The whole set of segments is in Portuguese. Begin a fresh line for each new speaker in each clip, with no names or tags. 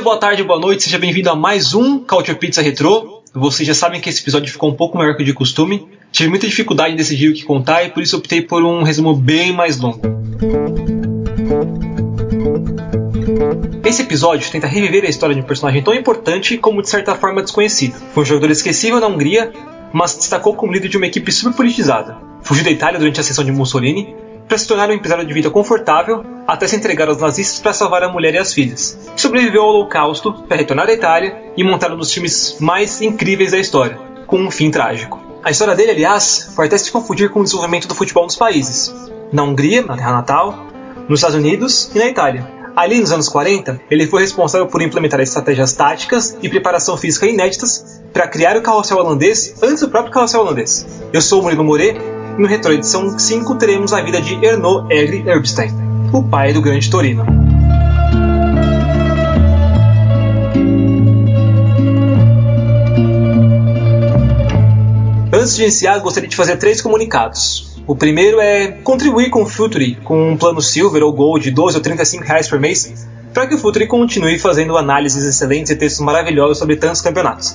Dia, boa tarde, boa noite, seja bem-vindo a mais um Culture Pizza Retro. Vocês já sabem que esse episódio ficou um pouco maior que o de costume. Tive muita dificuldade em decidir o que contar e por isso optei por um resumo bem mais longo. Esse episódio tenta reviver a história de um personagem tão importante como de certa forma desconhecido. Foi um jogador esquecível na Hungria, mas destacou como líder de uma equipe super politizada. Fugiu da Itália durante a ascensão de Mussolini para se tornar um empresário de vida confortável até se entregar aos nazistas para salvar a mulher e as filhas. Sobreviveu ao Holocausto para retornar à Itália e montar um dos times mais incríveis da história, com um fim trágico. A história dele, aliás, foi até se confundir com o desenvolvimento do futebol nos países. Na Hungria, na terra natal, nos Estados Unidos e na Itália. Ali nos anos 40, ele foi responsável por implementar estratégias táticas e preparação física inéditas para criar o carrossel holandês antes do próprio carrossel holandês. Eu sou o Murilo Moret no Retro Edição 5 teremos a vida de Erno Egri Erbstein, o pai do grande Torino. Antes de iniciar, gostaria de fazer três comunicados. O primeiro é contribuir com o Futuri com um plano Silver ou Gold de 12 ou 35 reais por mês para que o Futuri continue fazendo análises excelentes e textos maravilhosos sobre tantos campeonatos.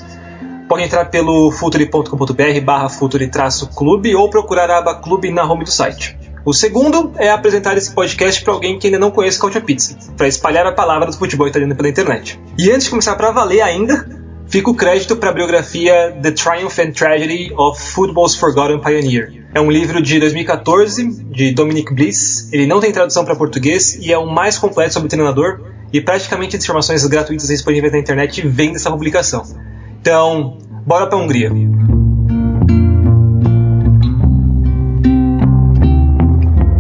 Pode entrar pelo futuri.com.br barra futuri-clube ou procurar a aba clube na home do site. O segundo é apresentar esse podcast para alguém que ainda não conhece Couch Pizza, para espalhar a palavra do futebol italiano pela internet. E antes de começar para valer ainda, fica o crédito para a biografia The Triumph and Tragedy of Football's Forgotten Pioneer. É um livro de 2014 de Dominic Bliss. Ele não tem tradução para português e é o mais completo sobre o treinador e praticamente as informações gratuitas disponíveis na internet vêm dessa publicação. Então, bora para a Hungria.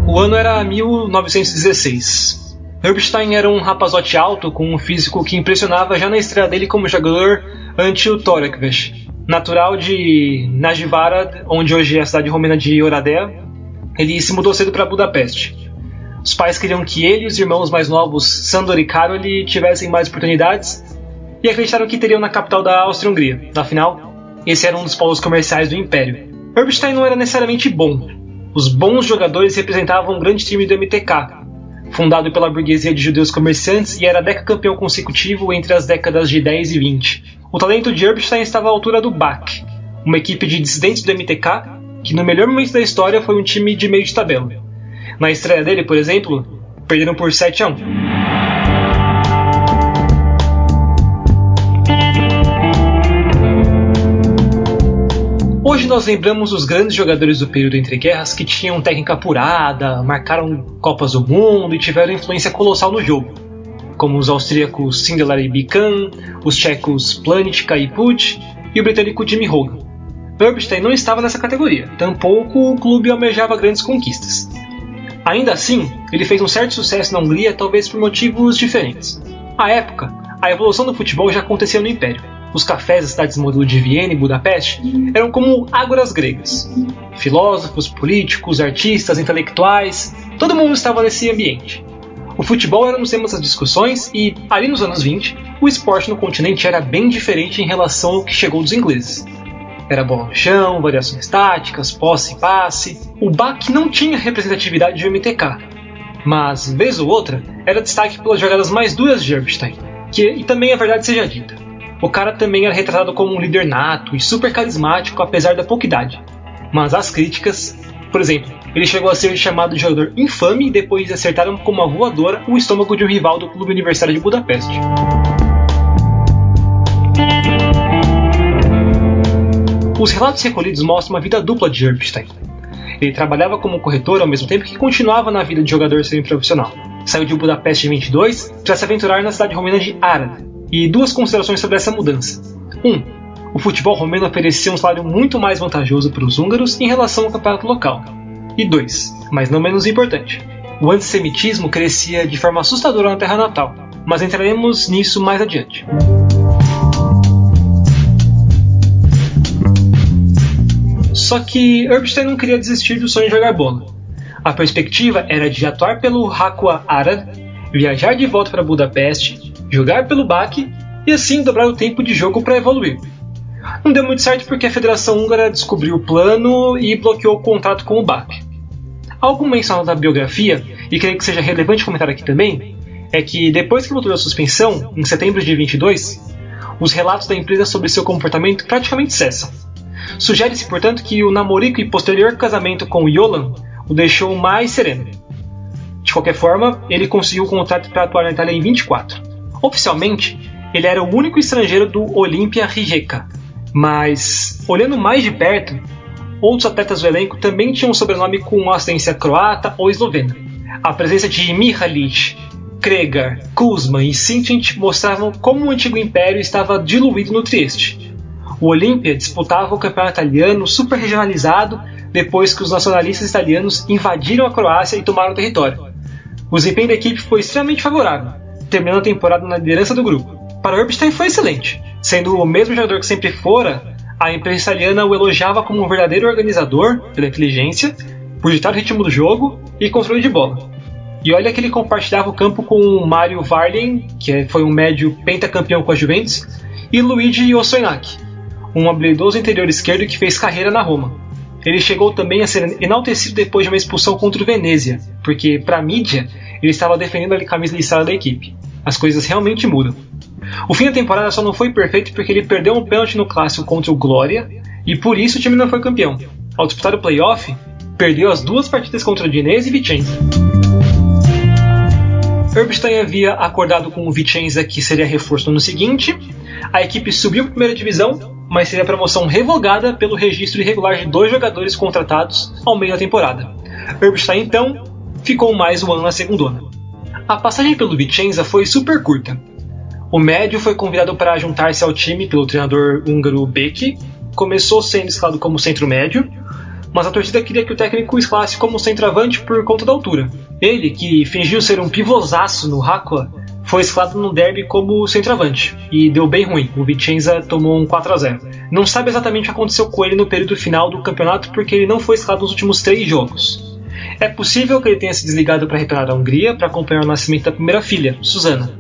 O ano era 1916. Herbstein era um rapazote alto com um físico que impressionava já na estreia dele como jogador ante o Torekves. Natural de Najvarad, onde hoje é a cidade romena de Oradea, ele se mudou cedo para Budapeste. Os pais queriam que ele e os irmãos mais novos, Sandor e Karoli, tivessem mais oportunidades e acreditaram que teriam na capital da Áustria-Hungria. Afinal, esse era um dos polos comerciais do Império. Herbstein não era necessariamente bom. Os bons jogadores representavam um grande time do MTK, fundado pela burguesia de judeus comerciantes e era decacampeão consecutivo entre as décadas de 10 e 20. O talento de Herbstein estava à altura do Bach, uma equipe de dissidentes do MTK que no melhor momento da história foi um time de meio de tabela. Na estreia dele, por exemplo, perderam por 7 a 1. Hoje nós lembramos os grandes jogadores do período entre guerras que tinham técnica apurada, marcaram Copas do Mundo e tiveram influência colossal no jogo, como os austríacos Sindelar e Bican, os tchecos Planitka e Puig e o britânico Jimmy Hogan. Herbstein não estava nessa categoria, tampouco o clube almejava grandes conquistas. Ainda assim, ele fez um certo sucesso na Hungria, talvez por motivos diferentes. À época, a evolução do futebol já acontecia no Império os cafés das cidades modelo de Viena e Budapeste eram como ágoras gregas. Filósofos, políticos, artistas, intelectuais, todo mundo estava nesse ambiente. O futebol era um tema das discussões e, ali nos anos 20, o esporte no continente era bem diferente em relação ao que chegou dos ingleses. Era bola no chão, variações táticas, posse e passe. O BAC não tinha representatividade de MTK, mas, vez ou outra, era destaque pelas jogadas mais duras de Erbstein, que, e também a verdade seja dita, o cara também era retratado como um líder nato e super carismático, apesar da pouca idade. Mas as críticas, por exemplo, ele chegou a ser chamado de jogador infame depois de acertaram com uma voadora o estômago de um rival do Clube Universitário de Budapeste. Os relatos recolhidos mostram uma vida dupla de Erbstein. Ele trabalhava como corretor ao mesmo tempo que continuava na vida de jogador semi-profissional. Saiu de Budapeste em 22 para se aventurar na cidade romena de Arad, e duas considerações sobre essa mudança. 1. Um, o futebol romeno oferecia um salário muito mais vantajoso para os húngaros em relação ao campeonato local. E 2. Mas não menos importante. o antissemitismo crescia de forma assustadora na terra natal, mas entraremos nisso mais adiante. Só que Erbstein não queria desistir do sonho de jogar bola. A perspectiva era de atuar pelo Hakwa Arad, viajar de volta para Budapeste, jogar pelo BAC e assim dobrar o tempo de jogo para evoluir. Não deu muito certo porque a Federação Húngara descobriu o plano e bloqueou o contrato com o BAC. Algo mencionado na biografia, e creio que seja relevante comentar aqui também, é que depois que voltou da suspensão, em setembro de 22, os relatos da empresa sobre seu comportamento praticamente cessam. Sugere-se, portanto, que o namorico e posterior casamento com Yolan o deixou mais sereno. De qualquer forma, ele conseguiu o contrato para atuar na Itália em 24. Oficialmente, ele era o único estrangeiro do Olimpia Rijeka, mas olhando mais de perto, outros atletas do elenco também tinham um sobrenome com ascendência croata ou eslovena. A presença de Mihalic, Kregar, Kuzma e Sintint mostravam como o antigo império estava diluído no Trieste. O Olimpia disputava o campeonato italiano super regionalizado depois que os nacionalistas italianos invadiram a Croácia e tomaram o território. O desempenho da equipe foi extremamente favorável, terminando a temporada na liderança do grupo. Para Urbstein foi excelente, sendo o mesmo jogador que sempre fora, a imprensa italiana o elogiava como um verdadeiro organizador pela inteligência, por ditar o ritmo do jogo e controle de bola. E olha que ele compartilhava o campo com o Mario Varlin, que foi um médio pentacampeão com a Juventus, e Luigi Osoinak, um habilidoso interior esquerdo que fez carreira na Roma. Ele chegou também a ser enaltecido depois de uma expulsão contra o Venezia, porque, para a mídia, ele estava defendendo a camisa listrada da equipe. As coisas realmente mudam. O fim da temporada só não foi perfeito porque ele perdeu um pênalti no clássico contra o Glória e por isso o time não foi campeão. Ao disputar o playoff, perdeu as duas partidas contra o Dinese e Vicenza. Erbstein havia acordado com o Vicenza que seria reforço no ano seguinte. A equipe subiu para a primeira divisão, mas seria a promoção revogada pelo registro irregular de dois jogadores contratados ao meio da temporada. Erbstein então ficou mais um ano na segunda. A passagem pelo Vicenza foi super curta. O médio foi convidado para juntar-se ao time pelo treinador húngaro Beck. Começou sendo escalado como centro médio, mas a torcida queria que o técnico escalasse como centroavante por conta da altura. Ele, que fingiu ser um pivôzaço no Hakwa, foi escalado no derby como centroavante e deu bem ruim. O Vicenza tomou um 4 a 0. Não sabe exatamente o que aconteceu com ele no período final do campeonato porque ele não foi escalado nos últimos três jogos. É possível que ele tenha se desligado para retornar à Hungria para acompanhar o nascimento da primeira filha, Susana.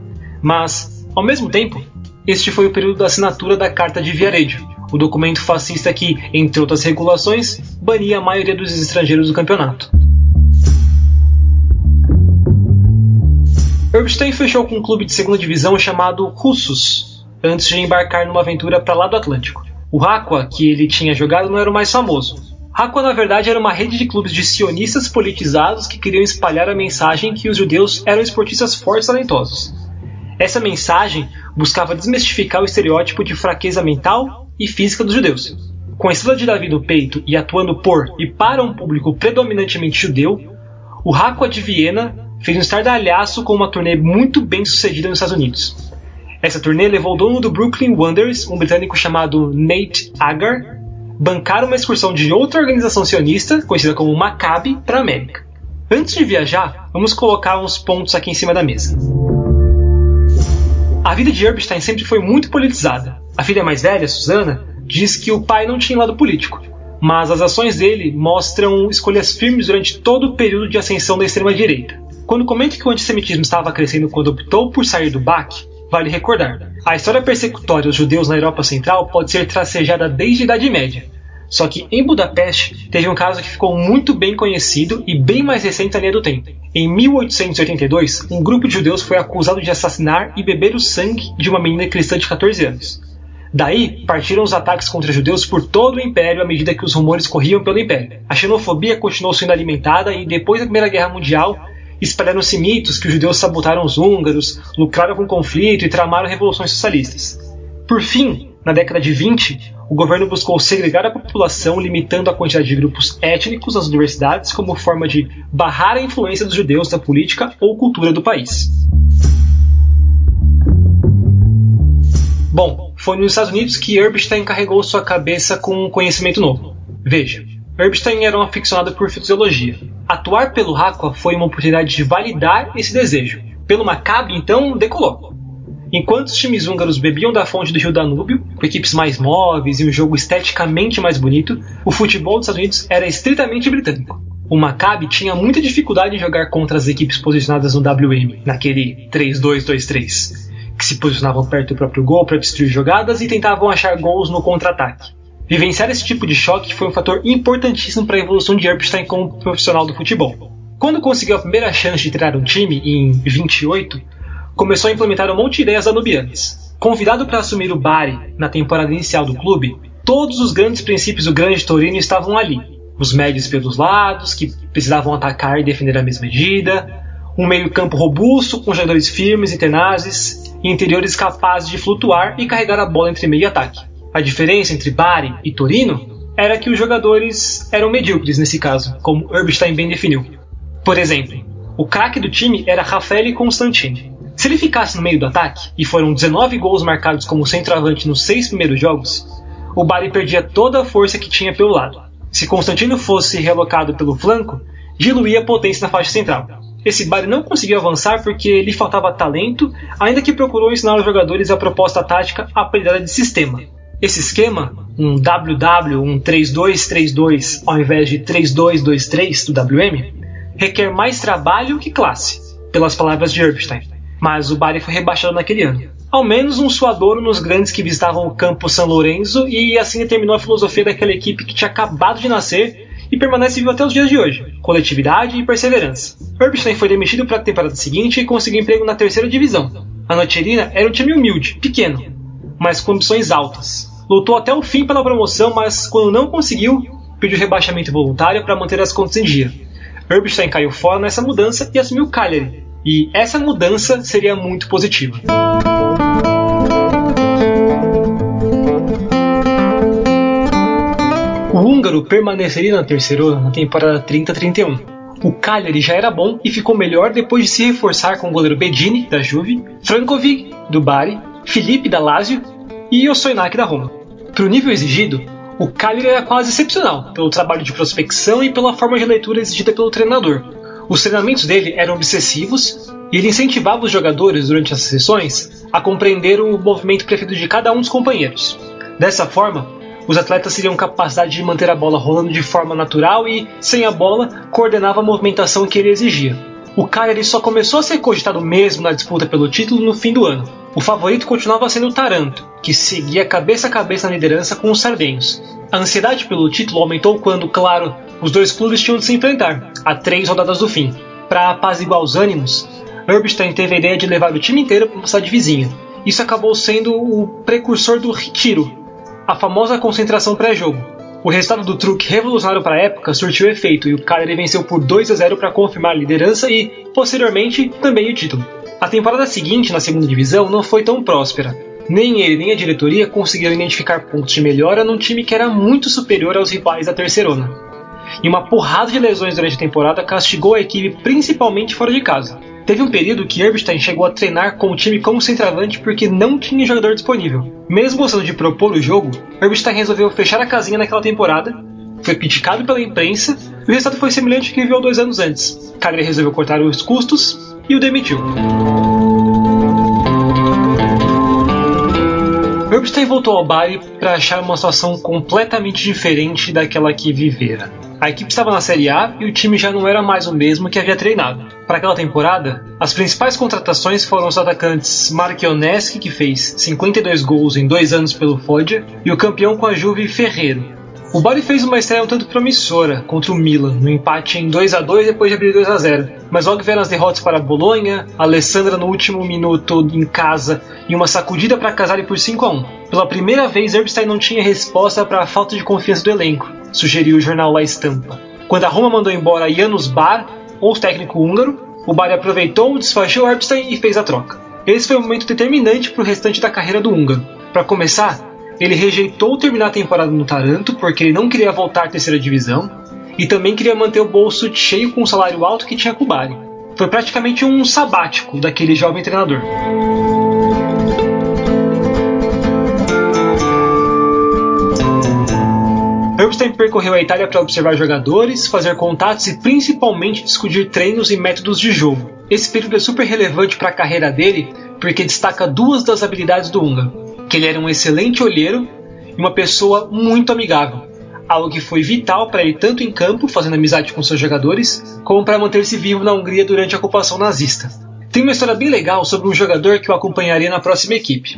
Mas, ao mesmo tempo, este foi o período da assinatura da Carta de Viareggio, o documento fascista que, entre outras regulações, bania a maioria dos estrangeiros do campeonato. Erbstein fechou com um clube de segunda divisão chamado Russos, antes de embarcar numa aventura para lá do Atlântico. O Aqua, que ele tinha jogado, não era o mais famoso. Aqua, na verdade, era uma rede de clubes de sionistas politizados que queriam espalhar a mensagem que os judeus eram esportistas fortes e talentosos. Essa mensagem buscava desmistificar o estereótipo de fraqueza mental e física dos judeus. Com a estrela de Davi no peito e atuando por e para um público predominantemente judeu, o Aqua de Viena fez um estardalhaço com uma turnê muito bem sucedida nos Estados Unidos. Essa turnê levou o dono do Brooklyn Wanderers, um britânico chamado Nate Agar, bancar uma excursão de outra organização sionista, conhecida como Maccabi, para a América. Antes de viajar, vamos colocar uns pontos aqui em cima da mesa. A vida de Erbstein sempre foi muito politizada. A filha mais velha, Susana, diz que o pai não tinha lado político, mas as ações dele mostram escolhas firmes durante todo o período de ascensão da extrema-direita. Quando comenta que o antissemitismo estava crescendo quando optou por sair do BAC, vale recordar: a história persecutória dos judeus na Europa Central pode ser tracejada desde a Idade Média. Só que em Budapeste teve um caso que ficou muito bem conhecido e bem mais recente na linha do tempo. Em 1882, um grupo de judeus foi acusado de assassinar e beber o sangue de uma menina cristã de 14 anos. Daí partiram os ataques contra judeus por todo o império à medida que os rumores corriam pelo império. A xenofobia continuou sendo alimentada e depois da Primeira Guerra Mundial espalharam-se mitos que os judeus sabotaram os húngaros, lucraram com o conflito e tramaram revoluções socialistas. Por fim, na década de 20, o governo buscou segregar a população, limitando a quantidade de grupos étnicos nas universidades como forma de barrar a influência dos judeus na política ou cultura do país. Bom, foi nos Estados Unidos que Erbstein carregou sua cabeça com um conhecimento novo. Veja, Erbstein era um aficionado por fisiologia, Atuar pelo Raqqa foi uma oportunidade de validar esse desejo. Pelo Maccabi, então, decolou. Enquanto os times húngaros bebiam da fonte do rio Danúbio, com equipes mais móveis e um jogo esteticamente mais bonito, o futebol dos Estados Unidos era estritamente britânico. O Maccabi tinha muita dificuldade em jogar contra as equipes posicionadas no WM, naquele 3-2-2-3, que se posicionavam perto do próprio gol para destruir jogadas e tentavam achar gols no contra-ataque. Vivenciar esse tipo de choque foi um fator importantíssimo para a evolução de Erbstein como profissional do futebol. Quando conseguiu a primeira chance de treinar um time, em 28, começou a implementar um monte de ideias anubianas. Convidado para assumir o Bari na temporada inicial do clube, todos os grandes princípios do Grande Torino estavam ali. Os médios pelos lados, que precisavam atacar e defender a mesma medida, um meio-campo robusto com jogadores firmes e tenazes, e interiores capazes de flutuar e carregar a bola entre meio e ataque. A diferença entre Bari e Torino era que os jogadores eram medíocres nesse caso, como Erbstein bem definiu. Por exemplo, o craque do time era Rafael Constantini, se ele ficasse no meio do ataque, e foram 19 gols marcados como centroavante nos seis primeiros jogos, o Bari perdia toda a força que tinha pelo lado. Se Constantino fosse relocado pelo flanco, diluía a potência na faixa central. Esse Bari não conseguiu avançar porque lhe faltava talento, ainda que procurou ensinar aos jogadores a proposta tática apelidada de sistema. Esse esquema, um WW, um 3-2-3-2 ao invés de 3-2-2-3 do WM, requer mais trabalho que classe, pelas palavras de Erbstein mas o Bari foi rebaixado naquele ano. Ao menos um suadouro nos grandes que visitavam o campo São Lourenço e assim determinou a filosofia daquela equipe que tinha acabado de nascer e permanece vivo até os dias de hoje: coletividade e perseverança. Herbstein foi demitido para a temporada seguinte e conseguiu emprego na terceira divisão. A Nocherina era um time humilde, pequeno, mas com ambições altas. Lutou até o fim pela promoção, mas quando não conseguiu, pediu rebaixamento voluntário para manter as contas em dia. Herbstein caiu fora nessa mudança e assumiu Cagliari, e essa mudança seria muito positiva. O húngaro permaneceria na terceira na temporada 30-31. O Cagliari já era bom e ficou melhor depois de se reforçar com o goleiro Bedini, da Juve, Frankovic, do Bari, Felipe, da Lazio e Osoinak, da Roma. Para o nível exigido, o Cagliari era quase excepcional, pelo trabalho de prospecção e pela forma de leitura exigida pelo treinador, os treinamentos dele eram obsessivos e ele incentivava os jogadores durante as sessões a compreender o movimento preferido de cada um dos companheiros. Dessa forma, os atletas teriam capacidade de manter a bola rolando de forma natural e, sem a bola, coordenava a movimentação que ele exigia. O Cagliari só começou a ser cogitado mesmo na disputa pelo título no fim do ano. O favorito continuava sendo o Taranto, que seguia cabeça a cabeça na liderança com os Sardenhos. A ansiedade pelo título aumentou quando, claro, os dois clubes tinham de se enfrentar, a três rodadas do fim. Para apaziguar os ânimos, Erbstein teve a ideia de levar o time inteiro para uma cidade vizinha. Isso acabou sendo o precursor do Retiro, a famosa concentração pré-jogo. O resultado do truque revolucionário para a época surtiu efeito e o Cagliari venceu por 2 a 0 para confirmar a liderança e, posteriormente, também o título. A temporada seguinte, na segunda divisão, não foi tão próspera. Nem ele nem a diretoria conseguiram identificar pontos de melhora num time que era muito superior aos rivais da terceirona. E uma porrada de lesões durante a temporada castigou a equipe principalmente fora de casa. Teve um período que Erbstein chegou a treinar com o time como centroavante porque não tinha jogador disponível. Mesmo gostando de propor o jogo, Erbstein resolveu fechar a casinha naquela temporada, foi criticado pela imprensa e o resultado foi semelhante ao que viu dois anos antes. Cagliari resolveu cortar os custos e o demitiu. Herbstein voltou ao Bari para achar uma situação completamente diferente daquela que vivera. A equipe estava na Série A e o time já não era mais o mesmo que havia treinado. Para aquela temporada, as principais contratações foram os atacantes Mark Ioneschi, que fez 52 gols em dois anos pelo Foggia, e o campeão com a Juve Ferreiro, o Bari fez uma estreia um tanto promissora contra o Milan, no empate em 2 a 2 depois de abrir 2 a 0 Mas logo vieram as derrotas para Bolonha, Alessandra no último minuto em casa e uma sacudida para Casale por 5 a 1 Pela primeira vez, Erbstein não tinha resposta para a falta de confiança do elenco, sugeriu o jornal La Estampa. Quando a Roma mandou embora Janusz Bar, ou técnico húngaro, o Bari aproveitou, despachou Erbstein e fez a troca. Esse foi um momento determinante para o restante da carreira do húngaro. Para começar, ele rejeitou terminar a temporada no Taranto porque ele não queria voltar à terceira divisão e também queria manter o bolso cheio com o salário alto que tinha com o Bari. Foi praticamente um sabático daquele jovem treinador. Herbstein percorreu a Itália para observar jogadores, fazer contatos e principalmente discutir treinos e métodos de jogo. Esse período é super relevante para a carreira dele porque destaca duas das habilidades do húngaro: que ele era um excelente olheiro e uma pessoa muito amigável, algo que foi vital para ele tanto em campo, fazendo amizade com seus jogadores, como para manter-se vivo na Hungria durante a ocupação nazista. Tem uma história bem legal sobre um jogador que o acompanharia na próxima equipe.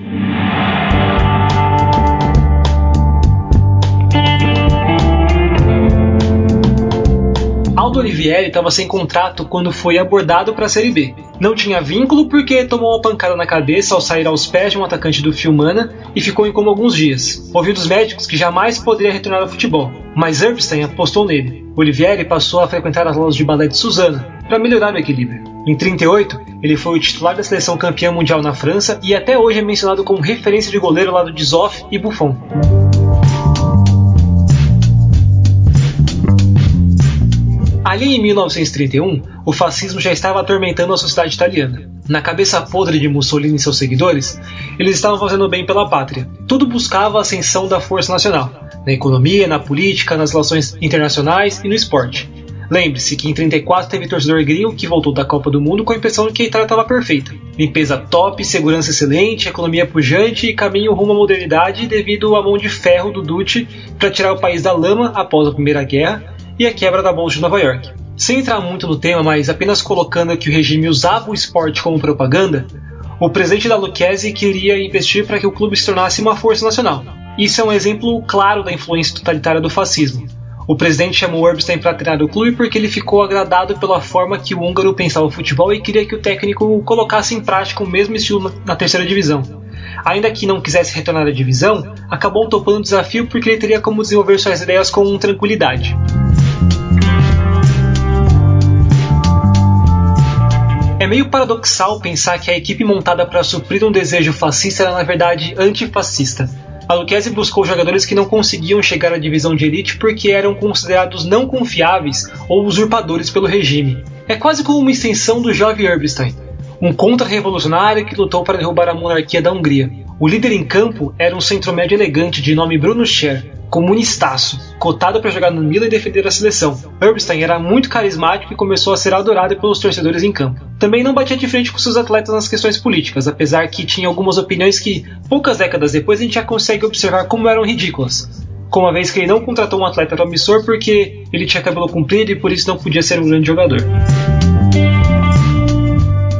Aldo Olivieri estava sem contrato quando foi abordado para a Série B. Não tinha vínculo porque tomou uma pancada na cabeça ao sair aos pés de um atacante do Filmana e ficou em coma alguns dias. Ouviu dos médicos que jamais poderia retornar ao futebol, mas Erbstein apostou nele. Olivieri passou a frequentar as aulas de balé de Suzana para melhorar o equilíbrio. Em 38, ele foi o titular da seleção campeã mundial na França e até hoje é mencionado como referência de goleiro ao lado de Zoff e Buffon. Ali em 1931, o fascismo já estava atormentando a sociedade italiana. Na cabeça podre de Mussolini e seus seguidores, eles estavam fazendo bem pela pátria. Tudo buscava a ascensão da força nacional, na economia, na política, nas relações internacionais e no esporte. Lembre-se que em 34 teve torcedor gringo que voltou da Copa do Mundo com a impressão de que a Itália estava perfeita. Limpeza top, segurança excelente, economia pujante e caminho rumo à modernidade devido à mão de ferro do Duce para tirar o país da lama após a Primeira Guerra e a quebra da Bolsa de Nova York. Sem entrar muito no tema, mas apenas colocando que o regime usava o esporte como propaganda, o presidente da Lucchese queria investir para que o clube se tornasse uma força nacional. Isso é um exemplo claro da influência totalitária do fascismo. O presidente chamou Erbstein para treinar o clube porque ele ficou agradado pela forma que o húngaro pensava o futebol e queria que o técnico colocasse em prática o mesmo estilo na terceira divisão. Ainda que não quisesse retornar à divisão, acabou topando o desafio porque ele teria como desenvolver suas ideias com tranquilidade. É meio paradoxal pensar que a equipe montada para suprir um desejo fascista era na verdade antifascista. A Lucchese buscou jogadores que não conseguiam chegar à divisão de elite porque eram considerados não confiáveis ou usurpadores pelo regime. É quase como uma extensão do jovem Erbstein, um contra-revolucionário que lutou para derrubar a monarquia da Hungria. O líder em campo era um centro-médio elegante de nome Bruno Scher, comunistaço, cotado para jogar no Milan e defender a seleção. Erbstein era muito carismático e começou a ser adorado pelos torcedores em campo. Também não batia de frente com seus atletas nas questões políticas, apesar que tinha algumas opiniões que, poucas décadas depois, a gente já consegue observar como eram ridículas. Como a vez que ele não contratou um atleta promissor porque ele tinha cabelo comprido e por isso não podia ser um grande jogador.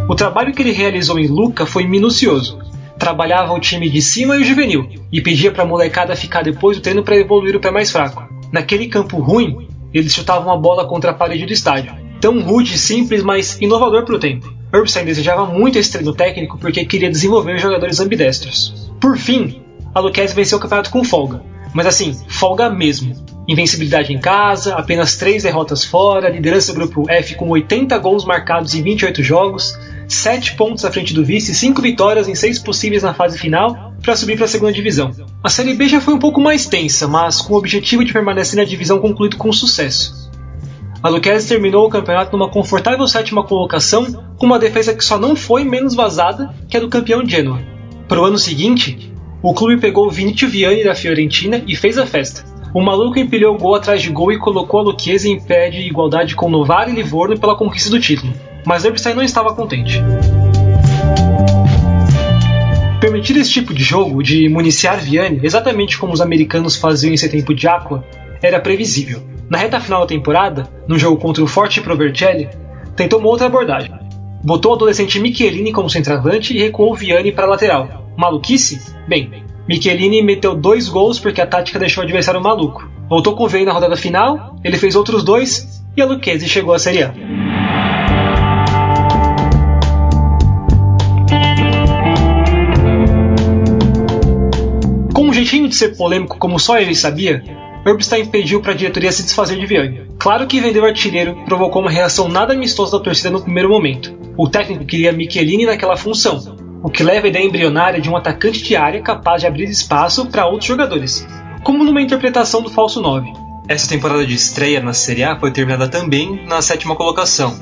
O trabalho que ele realizou em Luca foi minucioso trabalhava o time de cima e o juvenil, e pedia para a molecada ficar depois do treino para evoluir o pé mais fraco. Naquele campo ruim, eles chutavam a bola contra a parede do estádio. Tão rude, simples, mas inovador para o tempo. Herbstein desejava muito esse treino técnico porque queria desenvolver jogadores ambidestros. Por fim, a Lucchese venceu o campeonato com folga, mas assim, folga mesmo. Invencibilidade em casa, apenas 3 derrotas fora, liderança do grupo F com 80 gols marcados em 28 jogos, 7 pontos à frente do vice, 5 vitórias em 6 possíveis na fase final para subir para a segunda divisão. A Série B já foi um pouco mais tensa, mas com o objetivo de permanecer na divisão concluído com sucesso. A Lucchese terminou o campeonato numa confortável sétima colocação, com uma defesa que só não foi menos vazada que a do campeão Genoa. Para o ano seguinte, o clube pegou Vinicius Viani da Fiorentina e fez a festa. O maluco empilhou gol atrás de gol e colocou a Lucchese em pé de igualdade com Novara e Livorno pela conquista do título mas Erbstein não estava contente. Permitir esse tipo de jogo, de municiar Vianney, exatamente como os americanos faziam em seu tempo de Aqua, era previsível. Na reta final da temporada, no jogo contra o Forte Provercelli, tentou uma outra abordagem. Botou o adolescente Michelini como centroavante e recuou Vianney para a lateral. Maluquice? Bem, Michelini meteu dois gols porque a tática deixou o adversário maluco. Voltou com o Vianney na rodada final, ele fez outros dois e a Lucchese chegou à Série A. jeitinho de ser polêmico como só ele sabia, Herbstein pediu para a diretoria se desfazer de Vianney. Claro que vender o artilheiro provocou uma reação nada amistosa da torcida no primeiro momento. O técnico queria Michelini naquela função, o que leva a ideia embrionária de um atacante de área capaz de abrir espaço para outros jogadores, como numa interpretação do falso 9. Essa temporada de estreia na Série A foi terminada também na sétima colocação,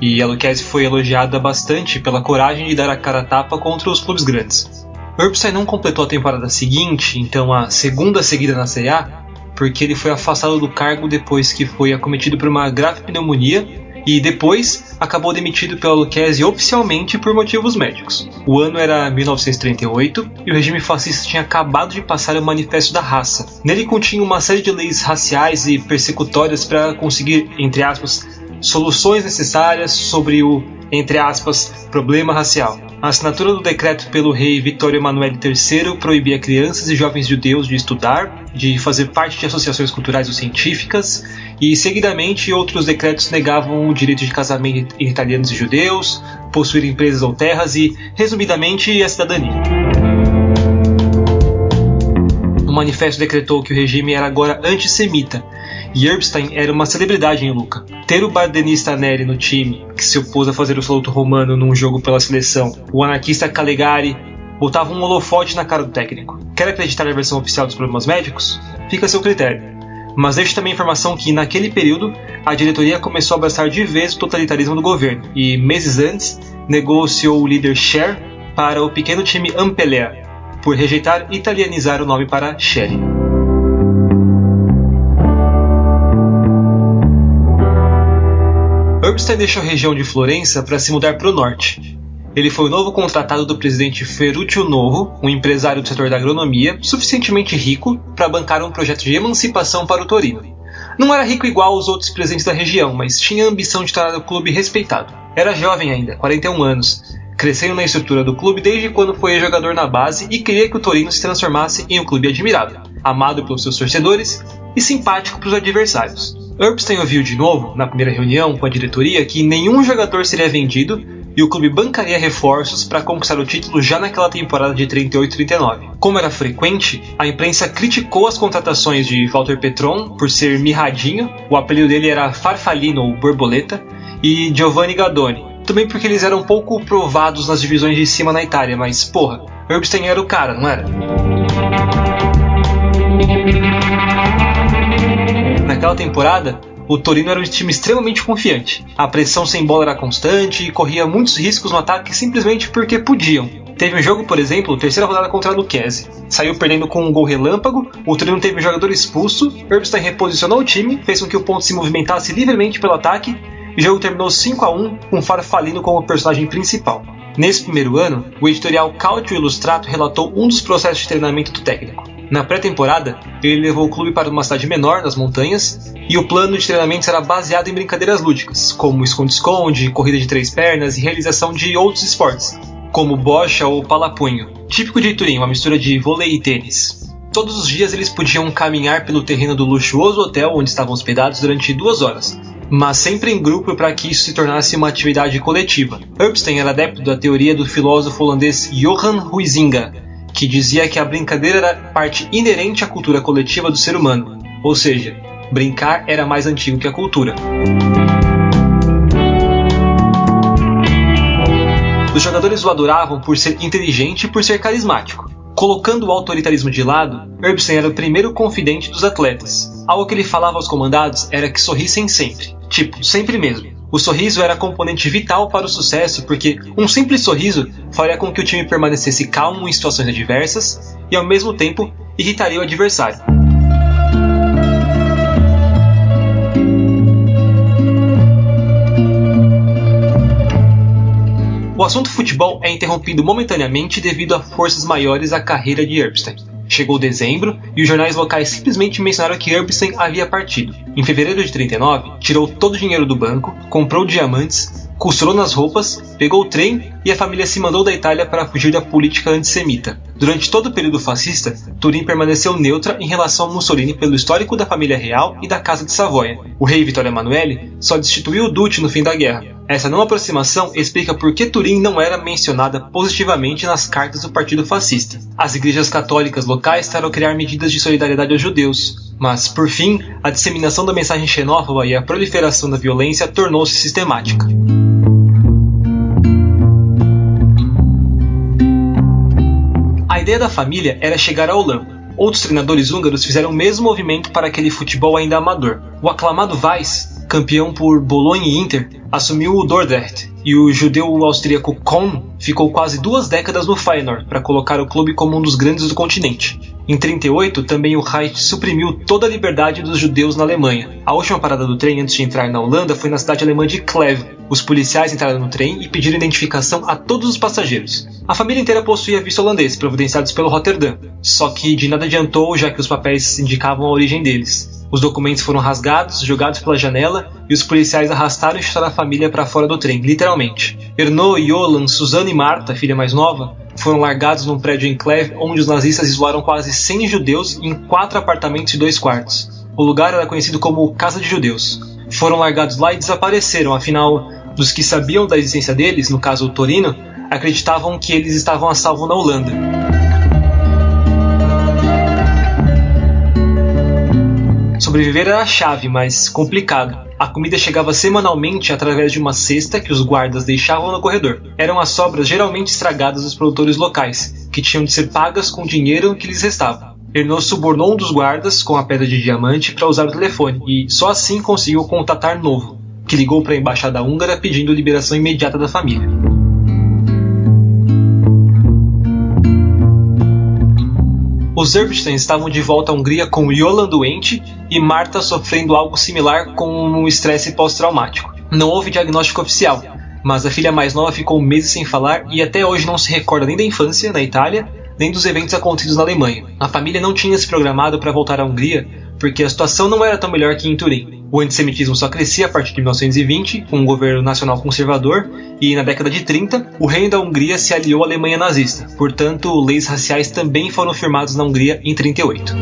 e a Lucchese foi elogiada bastante pela coragem de dar a cara a tapa contra os clubes grandes. Herbstein não completou a temporada seguinte, então a segunda seguida na Série A, porque ele foi afastado do cargo depois que foi acometido por uma grave pneumonia e depois acabou demitido pela Lucchese oficialmente por motivos médicos. O ano era 1938 e o regime fascista tinha acabado de passar o Manifesto da Raça. Nele continha uma série de leis raciais e persecutórias para conseguir, entre aspas, soluções necessárias sobre o, entre aspas, problema racial. A assinatura do decreto pelo rei Vitório Emanuele III proibia crianças e jovens judeus de estudar, de fazer parte de associações culturais ou científicas, e seguidamente outros decretos negavam o direito de casamento entre italianos e judeus, possuir empresas ou terras e, resumidamente, a cidadania. O manifesto decretou que o regime era agora antissemita e Erbstein era uma celebridade em Luca. Ter o bardenista Neri no time, que se opôs a fazer o saluto romano num jogo pela seleção, o anarquista Calegari botava um holofote na cara do técnico. Quer acreditar na versão oficial dos problemas médicos? Fica a seu critério. Mas deixo também a informação que, naquele período, a diretoria começou a abraçar de vez o totalitarismo do governo e, meses antes, negociou o líder Cher para o pequeno time Ampelea, por rejeitar italianizar o nome para Sherry. Urbstein deixou a região de Florença para se mudar para o norte. Ele foi o novo contratado do presidente Ferruccio Novo, um empresário do setor da agronomia, suficientemente rico para bancar um projeto de emancipação para o Torino. Não era rico igual aos outros presidentes da região, mas tinha a ambição de tornar o clube respeitado. Era jovem ainda, 41 anos, crescendo na estrutura do clube desde quando foi jogador na base e queria que o Torino se transformasse em um clube admirado, amado pelos seus torcedores e simpático para os adversários. Urbstein ouviu de novo, na primeira reunião com a diretoria, que nenhum jogador seria vendido e o clube bancaria reforços para conquistar o título já naquela temporada de 38-39. Como era frequente, a imprensa criticou as contratações de Walter Petron por ser mirradinho, o apelido dele era Farfalino ou Borboleta, e Giovanni Gadoni, também porque eles eram pouco provados nas divisões de cima na Itália, mas porra, Urbstein era o cara, não era? Naquela temporada, o Torino era um time extremamente confiante. A pressão sem bola era constante e corria muitos riscos no ataque simplesmente porque podiam. Teve um jogo, por exemplo, terceira rodada contra a Lucchese. Saiu perdendo com um gol relâmpago, o Torino teve um jogador expulso, Herbstein reposicionou o time, fez com que o ponto se movimentasse livremente pelo ataque e o jogo terminou 5 a 1 com Farfalino como personagem principal. Nesse primeiro ano, o editorial Cautio Ilustrato relatou um dos processos de treinamento do técnico. Na pré-temporada, ele levou o clube para uma cidade menor nas montanhas e o plano de treinamento era baseado em brincadeiras lúdicas, como esconde-esconde, corrida de três pernas e realização de outros esportes, como bocha ou palapunho, típico de Turim, uma mistura de vôlei e tênis. Todos os dias eles podiam caminhar pelo terreno do luxuoso hotel onde estavam hospedados durante duas horas, mas sempre em grupo para que isso se tornasse uma atividade coletiva. Epstein era adepto da teoria do filósofo holandês Johan Huizinga, que dizia que a brincadeira era parte inerente à cultura coletiva do ser humano, ou seja, brincar era mais antigo que a cultura. Os jogadores o adoravam por ser inteligente e por ser carismático. Colocando o autoritarismo de lado, Erbsen era o primeiro confidente dos atletas. Algo que ele falava aos comandados era que sorrissem sempre. Tipo, sempre mesmo. O sorriso era componente vital para o sucesso porque um simples sorriso faria com que o time permanecesse calmo em situações adversas e, ao mesmo tempo, irritaria o adversário. O assunto futebol é interrompido momentaneamente devido a forças maiores à carreira de Erbstein. Chegou dezembro e os jornais locais simplesmente mencionaram que Erbsen havia partido. Em fevereiro de 39, tirou todo o dinheiro do banco, comprou diamantes, costurou nas roupas, pegou o trem e a família se mandou da Itália para fugir da política antissemita. Durante todo o período fascista, Turim permaneceu neutra em relação a Mussolini pelo histórico da família real e da Casa de Savoia. O rei Vittorio Emanuele só destituiu o Duce no fim da guerra. Essa não aproximação explica por que Turim não era mencionada positivamente nas cartas do Partido Fascista. As igrejas católicas locais tentaram criar medidas de solidariedade aos judeus, mas, por fim, a disseminação da mensagem xenófoba e a proliferação da violência tornou-se sistemática. Ideia da família era chegar ao Olampo. Outros treinadores húngaros fizeram o mesmo movimento para aquele futebol ainda amador. O aclamado Weiss, campeão por Bologna e Inter, assumiu o Dordrecht, e o judeu austríaco Kohn ficou quase duas décadas no Feyenoord para colocar o clube como um dos grandes do continente. Em 38, também o Reich suprimiu toda a liberdade dos judeus na Alemanha. A última parada do trem antes de entrar na Holanda foi na cidade alemã de Kleve. Os policiais entraram no trem e pediram identificação a todos os passageiros. A família inteira possuía visto holandês, providenciados pelo Rotterdam, só que de nada adiantou já que os papéis indicavam a origem deles. Os documentos foram rasgados, jogados pela janela e os policiais arrastaram e chutaram a família para fora do trem, literalmente. Erno, Yolan, Suzana e Marta, filha mais nova, foram largados num prédio em Cleve, onde os nazistas isolaram quase 100 judeus em quatro apartamentos e dois quartos. O lugar era conhecido como Casa de Judeus. Foram largados lá e desapareceram, afinal, dos que sabiam da existência deles, no caso o Torino, acreditavam que eles estavam a salvo na Holanda. Sobreviver era a chave, mas complicado. A comida chegava semanalmente através de uma cesta que os guardas deixavam no corredor. Eram as sobras geralmente estragadas dos produtores locais, que tinham de ser pagas com o dinheiro que lhes restava. Ernaud subornou um dos guardas com a pedra de diamante para usar o telefone e só assim conseguiu contatar Novo, que ligou para a embaixada húngara pedindo liberação imediata da família. Os Erbstein estavam de volta à Hungria com Yolan doente e Marta sofrendo algo similar com um estresse pós-traumático. Não houve diagnóstico oficial, mas a filha mais nova ficou meses sem falar e até hoje não se recorda nem da infância na Itália, nem dos eventos acontecidos na Alemanha. A família não tinha se programado para voltar à Hungria porque a situação não era tão melhor que em Turim. O antissemitismo só crescia a partir de 1920, com um governo nacional conservador, e na década de 30, o reino da Hungria se aliou à Alemanha nazista. Portanto, leis raciais também foram firmadas na Hungria em 38.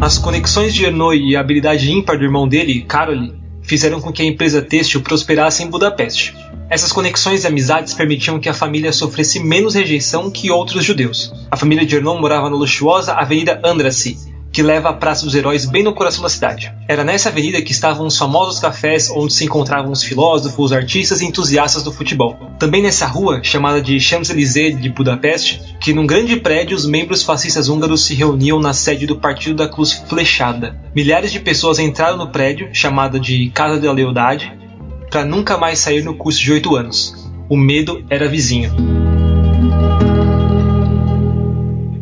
As conexões de Ernoy e a habilidade ímpar do irmão dele, Karoli, fizeram com que a empresa têxtil prosperasse em Budapeste. Essas conexões e amizades permitiam que a família sofresse menos rejeição que outros judeus. A família de Ernon morava na luxuosa Avenida Andrassy, que leva à Praça dos Heróis bem no coração da cidade. Era nessa avenida que estavam os famosos cafés onde se encontravam os filósofos, artistas e entusiastas do futebol. Também nessa rua, chamada de Champs-Élysées de Budapeste, que num grande prédio os membros fascistas húngaros se reuniam na sede do Partido da Cruz Flechada. Milhares de pessoas entraram no prédio, chamada de Casa da Lealdade, para nunca mais sair no curso de oito anos. O medo era vizinho.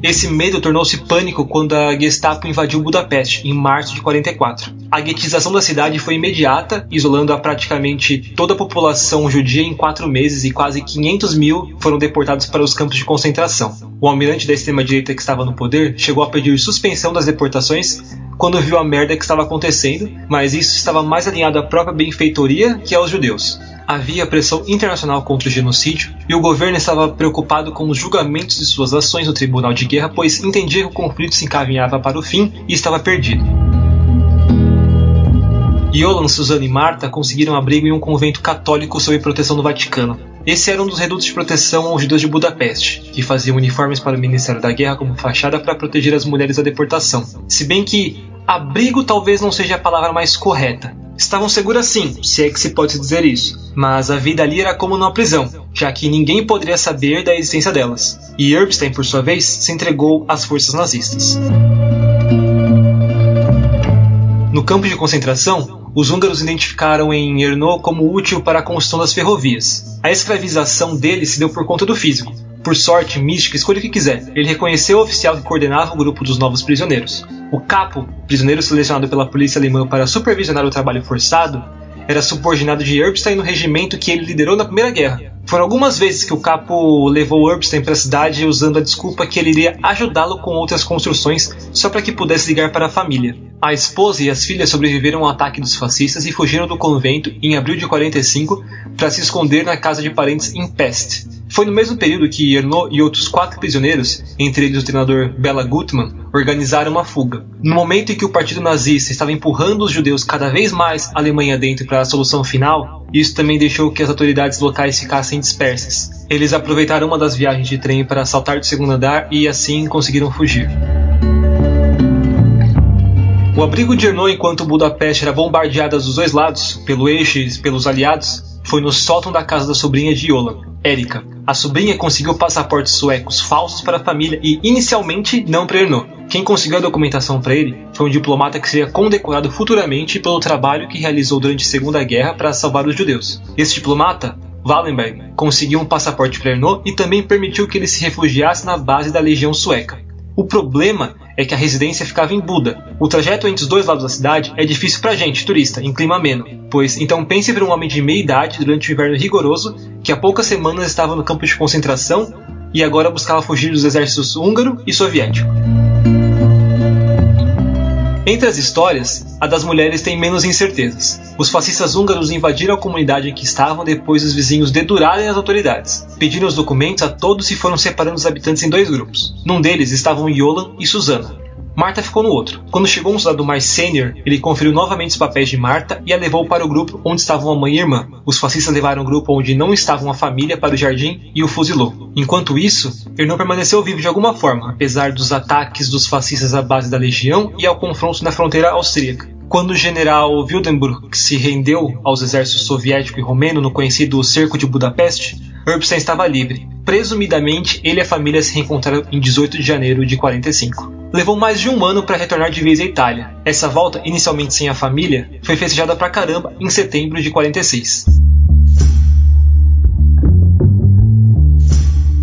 Esse medo tornou-se pânico quando a Gestapo invadiu Budapeste, em março de 44. A guetização da cidade foi imediata, isolando a praticamente toda a população judia em quatro meses e quase 500 mil foram deportados para os campos de concentração. O almirante da extrema-direita que estava no poder chegou a pedir suspensão das deportações quando viu a merda que estava acontecendo, mas isso estava mais alinhado à própria benfeitoria que aos judeus. Havia pressão internacional contra o genocídio e o governo estava preocupado com os julgamentos de suas ações no tribunal de guerra, pois entendia que o conflito se encaminhava para o fim e estava perdido. Yolan, Suzana e Marta conseguiram abrigo em um convento católico sob proteção do Vaticano. Esse era um dos redutos de proteção aos judeus de Budapeste, que faziam uniformes para o Ministério da Guerra como fachada para proteger as mulheres da deportação. Se bem que Abrigo talvez não seja a palavra mais correta. Estavam seguras sim, se é que se pode dizer isso, mas a vida ali era como numa prisão, já que ninguém poderia saber da existência delas. E Erbstein, por sua vez, se entregou às forças nazistas. No campo de concentração, os húngaros identificaram em Erno como útil para a construção das ferrovias. A escravização dele se deu por conta do físico, por sorte, mística, escolha o que quiser. Ele reconheceu o oficial que coordenava o grupo dos novos prisioneiros. O capo, prisioneiro selecionado pela polícia alemã para supervisionar o trabalho forçado, era subordinado de Erbstein no regimento que ele liderou na Primeira Guerra. Foram algumas vezes que o capo levou Erbstein para a cidade usando a desculpa que ele iria ajudá-lo com outras construções só para que pudesse ligar para a família. A esposa e as filhas sobreviveram ao ataque dos fascistas e fugiram do convento em abril de 45 para se esconder na casa de parentes em Pest. Foi no mesmo período que Erno e outros quatro prisioneiros, entre eles o treinador Bela Gutmann, organizaram uma fuga. No momento em que o partido nazista estava empurrando os judeus cada vez mais a Alemanha dentro para a solução final, isso também deixou que as autoridades locais ficassem dispersas. Eles aproveitaram uma das viagens de trem para saltar do segundo andar e assim conseguiram fugir. O abrigo de Erno enquanto Budapeste era bombardeada dos dois lados, pelo eixo e pelos aliados, foi no sótão da casa da sobrinha de Yola, Erika. A sobrinha conseguiu passaportes suecos falsos para a família e, inicialmente, não para Erno. Quem conseguiu a documentação para ele foi um diplomata que seria condecorado futuramente pelo trabalho que realizou durante a Segunda Guerra para salvar os judeus. Esse diplomata, Wallenberg, conseguiu um passaporte para Ernaud e também permitiu que ele se refugiasse na base da Legião Sueca. O problema é que a residência ficava em Buda. O trajeto entre os dois lados da cidade é difícil pra gente, turista, em clima ameno. Pois então pense ver um homem de meia idade durante o inverno rigoroso que há poucas semanas estava no campo de concentração e agora buscava fugir dos exércitos húngaro e soviético. Entre as histórias, a das mulheres tem menos incertezas. Os fascistas húngaros invadiram a comunidade em que estavam depois dos vizinhos dedurarem as autoridades. Pediram os documentos a todos e foram separando os habitantes em dois grupos. Num deles estavam Yolan e Susana. Marta ficou no outro. Quando chegou um soldado mais sênior, ele conferiu novamente os papéis de Marta e a levou para o grupo onde estavam a mãe e a irmã. Os fascistas levaram o grupo onde não estavam a família para o jardim e o fuzilou. Enquanto isso, Ernon permaneceu vivo de alguma forma, apesar dos ataques dos fascistas à base da legião e ao confronto na fronteira austríaca. Quando o general Wildenburg se rendeu aos exércitos soviético e romeno no conhecido Cerco de Budapeste, Herbstein estava livre. Presumidamente, ele e a família se reencontraram em 18 de janeiro de 45. Levou mais de um ano para retornar de vez à Itália. Essa volta, inicialmente sem a família, foi festejada pra caramba em setembro de 46.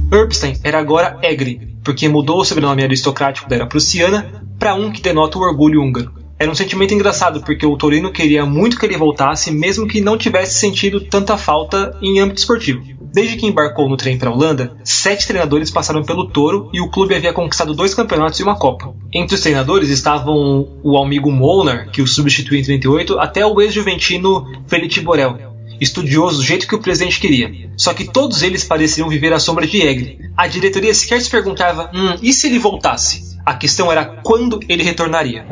Herbstein era agora Egri, porque mudou o sobrenome aristocrático da era prussiana para um que denota o orgulho húngaro. Era um sentimento engraçado porque o Torino queria muito que ele voltasse, mesmo que não tivesse sentido tanta falta em âmbito esportivo. Desde que embarcou no trem para a Holanda, sete treinadores passaram pelo Toro e o clube havia conquistado dois campeonatos e uma Copa. Entre os treinadores estavam o amigo Molnar, que o substituiu em 38, até o ex-juventino Felipe Borel, estudioso do jeito que o presidente queria. Só que todos eles pareciam viver à sombra de Egre. A diretoria sequer se perguntava: hum, e se ele voltasse? A questão era quando ele retornaria.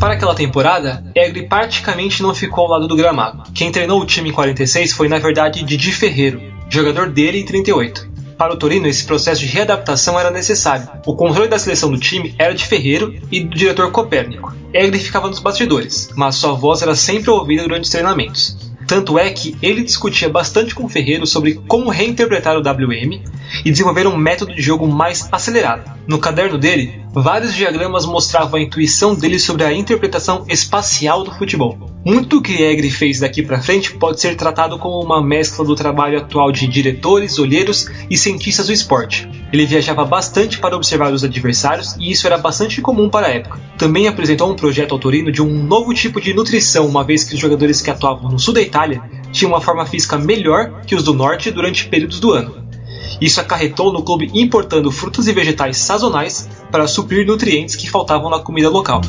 Para aquela temporada, Egri praticamente não ficou ao lado do gramado. Quem treinou o time em 46 foi, na verdade, Didi Ferreiro, jogador dele em 38. Para o Torino, esse processo de readaptação era necessário. O controle da seleção do time era de Ferreiro e do diretor Copérnico. Egri ficava nos bastidores, mas sua voz era sempre ouvida durante os treinamentos. Tanto é que ele discutia bastante com Ferreiro sobre como reinterpretar o WM e desenvolver um método de jogo mais acelerado. No caderno dele, vários diagramas mostravam a intuição dele sobre a interpretação espacial do futebol. Muito que Egri fez daqui para frente pode ser tratado como uma mescla do trabalho atual de diretores, olheiros e cientistas do esporte. Ele viajava bastante para observar os adversários e isso era bastante comum para a época. Também apresentou um projeto autorino de um novo tipo de nutrição, uma vez que os jogadores que atuavam no sul da Itália tinham uma forma física melhor que os do norte durante períodos do ano. Isso acarretou no clube importando frutas e vegetais sazonais para suprir nutrientes que faltavam na comida local.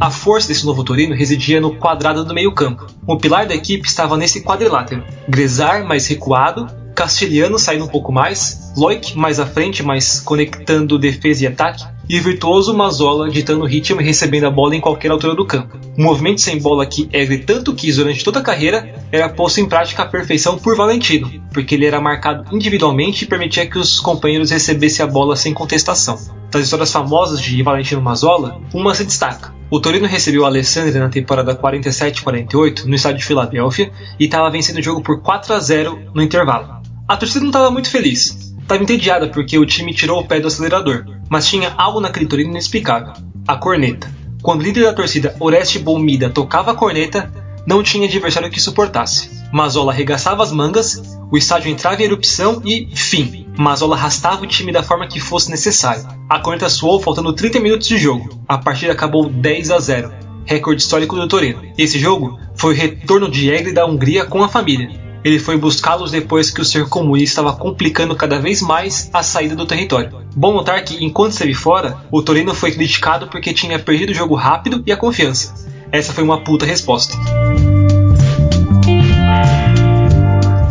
A força desse novo Torino residia no quadrado do meio-campo. O pilar da equipe estava nesse quadrilátero: Grezar mais recuado, Castilhano saindo um pouco mais, Loic mais à frente, mas conectando defesa e ataque, e o virtuoso Mazola ditando o ritmo e recebendo a bola em qualquer altura do campo. O movimento sem bola que Egri tanto quis durante toda a carreira era posto em prática à perfeição por Valentino, porque ele era marcado individualmente e permitia que os companheiros recebessem a bola sem contestação. Das histórias famosas de Valentino Mazola, uma se destaca. O Torino recebeu o Alessandria na temporada 47-48 no estádio de Filadélfia e estava vencendo o jogo por 4 a 0 no intervalo. A torcida não estava muito feliz, Estava entediada porque o time tirou o pé do acelerador, mas tinha algo naquele Torino inexplicável: a corneta. Quando o líder da torcida, Oreste Bomida, tocava a corneta, não tinha adversário que suportasse. Mazola arregaçava as mangas, o estádio entrava em erupção e, fim, Mazola arrastava o time da forma que fosse necessário. A corneta soou faltando 30 minutos de jogo. A partida acabou 10 a 0, recorde histórico do Torino. Esse jogo foi o retorno de Egli da Hungria com a família. Ele foi buscá-los depois que o ser comunista estava complicando cada vez mais a saída do território. Bom notar que, enquanto esteve fora, o Torino foi criticado porque tinha perdido o jogo rápido e a confiança. Essa foi uma puta resposta.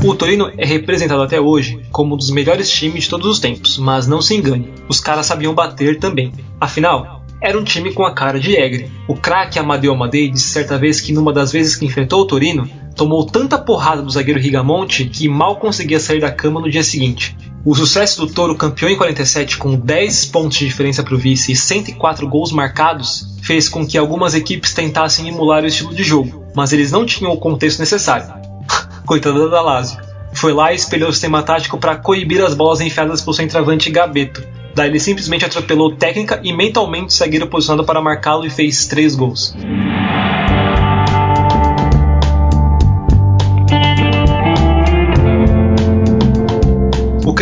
O Torino é representado até hoje como um dos melhores times de todos os tempos, mas não se engane, os caras sabiam bater também. Afinal, era um time com a cara de Egre. O craque Amadeo Amadei disse certa vez que numa das vezes que enfrentou o Torino, tomou tanta porrada do zagueiro Rigamonte que mal conseguia sair da cama no dia seguinte. O sucesso do Toro campeão em 47 com 10 pontos de diferença para o vice e 104 gols marcados fez com que algumas equipes tentassem emular o estilo de jogo, mas eles não tinham o contexto necessário. Coitada da Lazio. foi lá e espelhou o sistema tático para coibir as bolas enfiadas pelo centroavante Gabeto. Daí ele simplesmente atropelou técnica e mentalmente zagueiro posicionado para marcá-lo e fez três gols.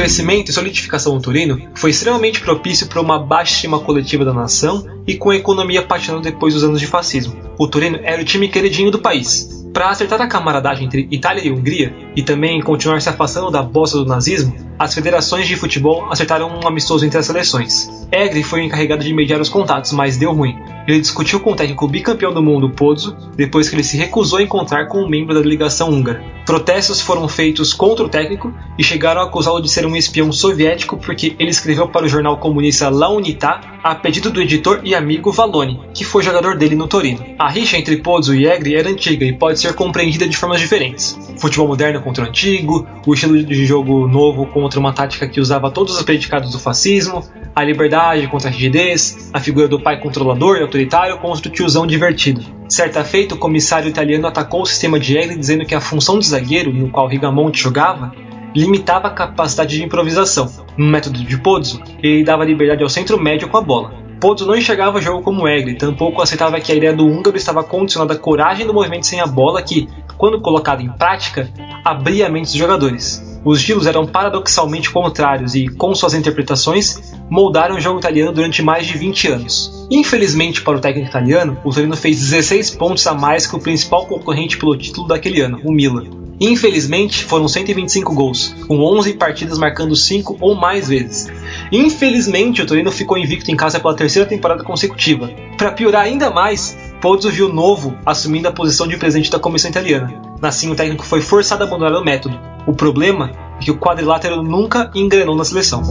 Crescimento e solidificação do Torino foi extremamente propício para uma baixa estima coletiva da nação e com a economia patinando depois dos anos de fascismo. O Torino era o time queridinho do país, para acertar a camaradagem entre Itália e Hungria, e também continuar se afastando da bosta do nazismo, as federações de futebol acertaram um amistoso entre as seleções. Egri foi encarregado de mediar os contatos, mas deu ruim. Ele discutiu com o técnico bicampeão do mundo, Pozzo, depois que ele se recusou a encontrar com um membro da delegação húngara. Protestos foram feitos contra o técnico e chegaram a acusá-lo de ser um espião soviético porque ele escreveu para o jornal comunista La Unità a pedido do editor e amigo Valoni, que foi jogador dele no Torino. A rixa entre Pozzo e Egri era antiga e pode ser compreendida de formas diferentes. Futebol moderno contra o antigo, o estilo de jogo novo contra uma tática que usava todos os predicados do fascismo, a liberdade contra a rigidez, a figura do pai controlador e autoritário contra o tiozão divertido. Certa feita, o comissário italiano atacou o sistema de Egli dizendo que a função de zagueiro, no qual Rigamonti jogava, limitava a capacidade de improvisação. No método de Pozzo, ele dava liberdade ao centro médio com a bola. Pozzo não enxergava o jogo como Egli, tampouco aceitava que a ideia do húngaro estava condicionada à coragem do movimento sem a bola que, quando colocado em prática, abria a mente dos jogadores. Os estilos eram paradoxalmente contrários e, com suas interpretações, moldaram o jogo italiano durante mais de 20 anos. Infelizmente para o técnico italiano, o Torino fez 16 pontos a mais que o principal concorrente pelo título daquele ano, o Milan. Infelizmente, foram 125 gols, com 11 partidas marcando 5 ou mais vezes. Infelizmente, o Torino ficou invicto em casa pela terceira temporada consecutiva. Para piorar ainda mais, Pozzo viu novo assumindo a posição de presidente da comissão italiana. Assim, o técnico foi forçado a abandonar o método. O problema é que o quadrilátero nunca engrenou na seleção.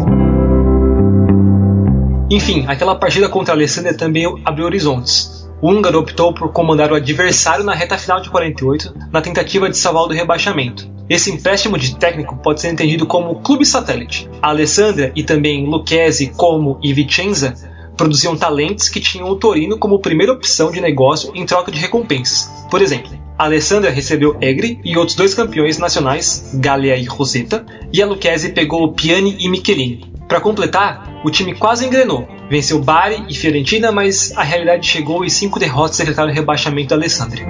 Enfim, aquela partida contra a Alessandria também abriu horizontes. O húngaro optou por comandar o adversário na reta final de 48, na tentativa de salvá-lo do rebaixamento. Esse empréstimo de técnico pode ser entendido como clube satélite. A Alessandria e também Lucchesi, Como e Vicenza produziam talentos que tinham o Torino como primeira opção de negócio em troca de recompensas. Por exemplo, a Alessandria recebeu Egri e outros dois campeões nacionais, Galea e Rosetta, e a Lucchesi pegou Piani e Michelini. Para completar, o time quase engrenou. Venceu Bari e Fiorentina, mas a realidade chegou e cinco derrotas decretaram o rebaixamento da Alessandria.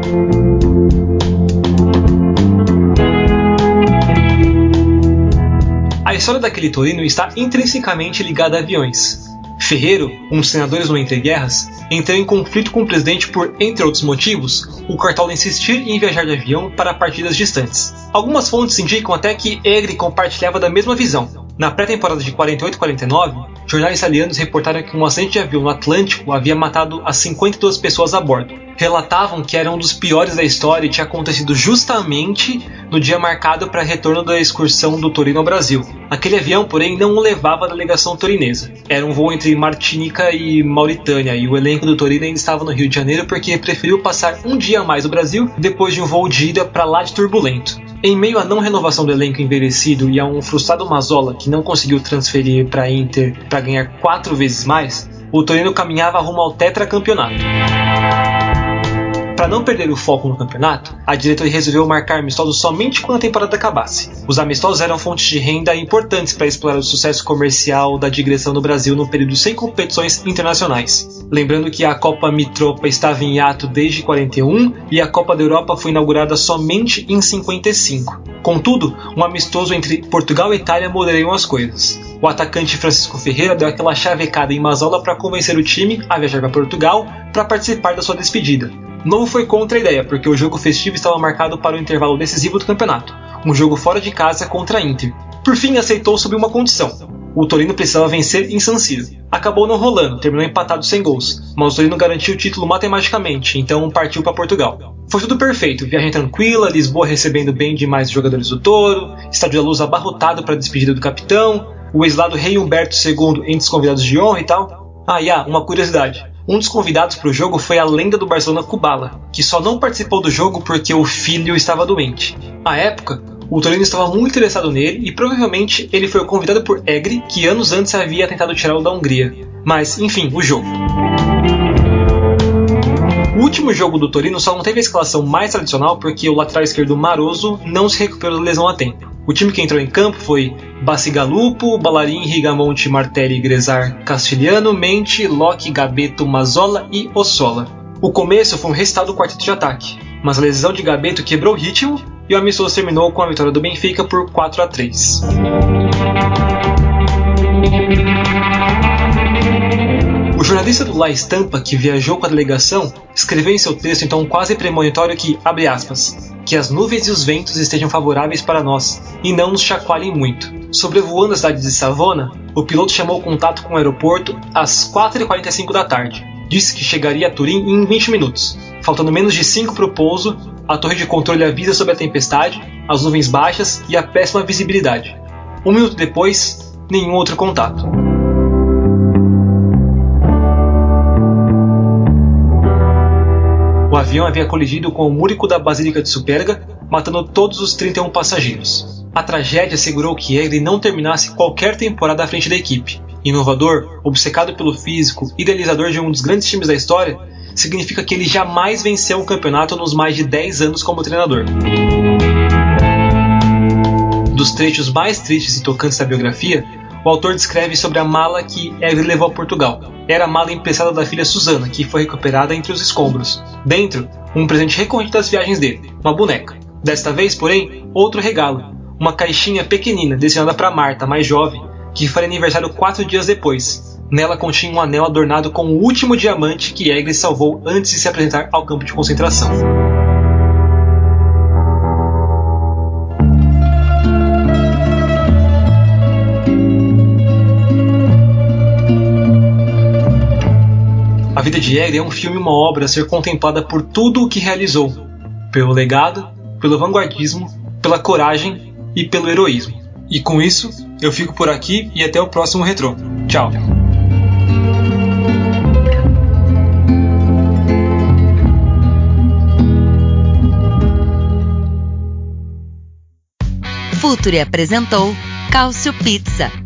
A história daquele Torino está intrinsecamente ligada a aviões. Ferreiro, um dos senadores no Entre Guerras, entrou em conflito com o presidente por, entre outros motivos, o Cartola insistir em viajar de avião para partidas distantes. Algumas fontes indicam até que Egri compartilhava da mesma visão, na pré-temporada de 48-49, jornais italianos reportaram que um acidente de avião no Atlântico havia matado as 52 pessoas a bordo. Relatavam que era um dos piores da história e tinha acontecido justamente no dia marcado para retorno da excursão do Torino ao Brasil. Aquele avião, porém, não levava à delegação torinesa. Era um voo entre Martinica e Mauritânia, e o elenco do Torino ainda estava no Rio de Janeiro porque preferiu passar um dia a mais no Brasil depois de um voo de ida para lá de turbulento. Em meio à não renovação do elenco envelhecido e a um frustrado Mazola que não conseguiu transferir para Inter para ganhar quatro vezes mais, o Torino caminhava rumo ao tetracampeonato. Para não perder o foco no campeonato, a diretoria resolveu marcar amistosos somente quando a temporada acabasse. Os amistosos eram fontes de renda importantes para explorar o sucesso comercial da digressão no Brasil no período sem competições internacionais. Lembrando que a Copa Mitropa estava em ato desde 41 e a Copa da Europa foi inaugurada somente em 55. Contudo, um amistoso entre Portugal e Itália moderou as coisas. O atacante Francisco Ferreira deu aquela chavecada em Mazola para convencer o time a viajar para Portugal para participar da sua despedida. Novo foi contra a ideia, porque o jogo festivo estava marcado para o intervalo decisivo do campeonato, um jogo fora de casa contra a Inter. Por fim, aceitou sob uma condição. O Torino precisava vencer em San Siro. Acabou não rolando, terminou empatado sem gols, mas o Torino garantiu o título matematicamente, então partiu para Portugal. Foi tudo perfeito, viagem tranquila, Lisboa recebendo bem demais os jogadores do Toro, Estádio da Luz abarrotado para a despedida do capitão, o ex-lado Rei Humberto II entre os convidados de honra e tal. Ah, e ah, uma curiosidade. Um dos convidados para o jogo foi a lenda do Barcelona Kubala, que só não participou do jogo porque o filho estava doente. À época, o Torino estava muito interessado nele e provavelmente ele foi convidado por Egri, que anos antes havia tentado tirá-lo da Hungria. Mas, enfim, o jogo. O último jogo do Torino só não teve a escalação mais tradicional porque o lateral esquerdo Maroso não se recuperou da lesão a tempo. O time que entrou em campo foi Bacigalupo, Balarim, Rigamonte, Martelli, Gresar, Castilhano, Mente, Locke, Gabeto, Mazola e Ossola. O começo foi um restado do quarteto de ataque, mas a lesão de Gabeto quebrou o ritmo e o amistoso terminou com a vitória do Benfica por 4 a 3. O jornalista do La Estampa, que viajou com a delegação, escreveu em seu texto então quase premonitório que, abre aspas, que as nuvens e os ventos estejam favoráveis para nós e não nos chacoalhem muito. Sobrevoando a cidade de Savona, o piloto chamou contato com o aeroporto às 4h45 da tarde. Disse que chegaria a Turim em 20 minutos. Faltando menos de 5 para o pouso, a torre de controle avisa sobre a tempestade, as nuvens baixas e a péssima visibilidade. Um minuto depois, nenhum outro contato. Avião havia colidido com o múrico da Basílica de Superga, matando todos os 31 passageiros. A tragédia assegurou que Egli não terminasse qualquer temporada à frente da equipe. Inovador, obcecado pelo físico, idealizador de um dos grandes times da história, significa que ele jamais venceu um campeonato nos mais de 10 anos como treinador. Dos trechos mais tristes e tocantes da biografia, o autor descreve sobre a mala que Egli levou a Portugal, era a mala emprestada da filha Susana, que foi recuperada entre os escombros. Dentro, um presente recorrente das viagens dele, uma boneca. Desta vez, porém, outro regalo, uma caixinha pequenina destinada para Marta, mais jovem, que faria aniversário quatro dias depois. Nela continha um anel adornado com o último diamante que Egli salvou antes de se apresentar ao campo de concentração. Egli é um filme uma obra a ser contemplada por tudo o que realizou, pelo legado, pelo vanguardismo, pela coragem e pelo heroísmo. E com isso, eu fico por aqui e até o próximo retrô. Tchau!
Futuri apresentou Cálcio Pizza